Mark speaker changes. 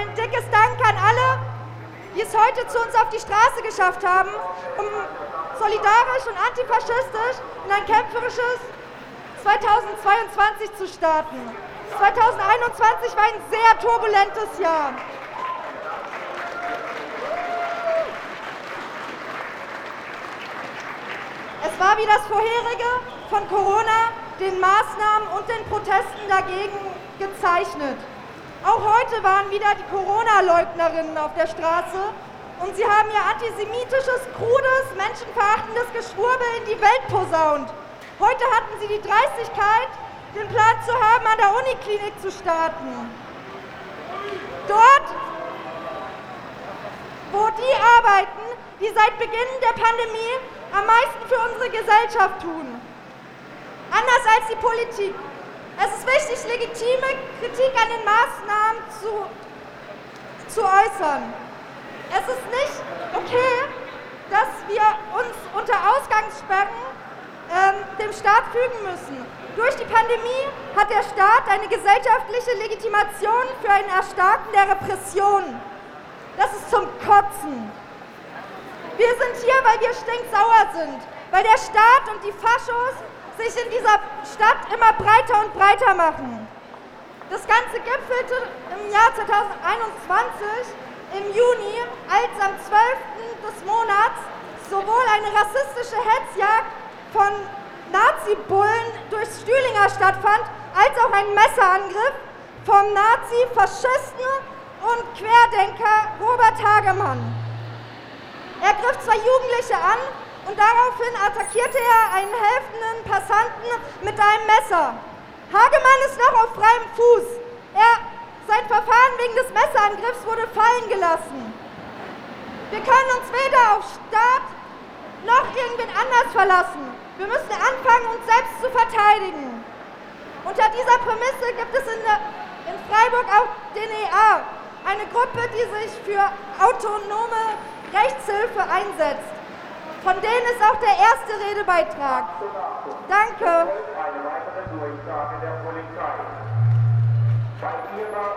Speaker 1: nochmal ein dickes Dank an alle, die es heute zu uns auf die Straße geschafft haben, um solidarisch und antifaschistisch in ein kämpferisches 2022 zu starten. 2021 war ein sehr turbulentes Jahr. Es war wie das vorherige von Corona, den Maßnahmen und den Protesten dagegen gezeichnet. Auch heute waren wieder die Corona-Leugnerinnen auf der Straße und sie haben ihr antisemitisches, krudes, menschenverachtendes Geschwurbel in die Welt posaunt. Heute hatten sie die Dreistigkeit, den Plan zu haben, an der Uniklinik zu starten. Dort, wo die arbeiten, die seit Beginn der Pandemie am meisten für unsere Gesellschaft tun. Anders als die Politik. Es ist wichtig, legitime Kritik an den Maßnahmen zu, zu äußern. Es ist nicht okay, dass wir uns unter Ausgangssperren ähm, dem Staat fügen müssen. Durch die Pandemie hat der Staat eine gesellschaftliche Legitimation für ein Erstarken der Repression. Das ist zum Kotzen. Wir sind hier, weil wir stinksauer sind, weil der Staat und die Faschos sich in dieser Stadt immer breiter und breiter machen. Das Ganze gipfelte im Jahr 2021 im Juni, als am 12. des Monats sowohl eine rassistische Hetzjagd von Nazi-Bullen durchs Stühlinger stattfand, als auch ein Messerangriff vom Nazi-Faschisten und Querdenker Robert Hagemann. Er griff zwei Jugendliche an und daraufhin attackierte er einen helfenden Passanten mit einem Messer. Hagemann ist noch auf freiem Fuß. Er, sein Verfahren wegen des Messerangriffs wurde fallen gelassen. Wir können uns weder auf Staat noch irgendwen anders verlassen. Wir müssen anfangen, uns selbst zu verteidigen. Unter dieser Prämisse gibt es in, der, in Freiburg auch den EA, eine Gruppe, die sich für autonome Rechtshilfe einsetzt. Von denen ist auch der erste Redebeitrag. Danke. Eine weitere Durchsage der Polizei. Bei ihrer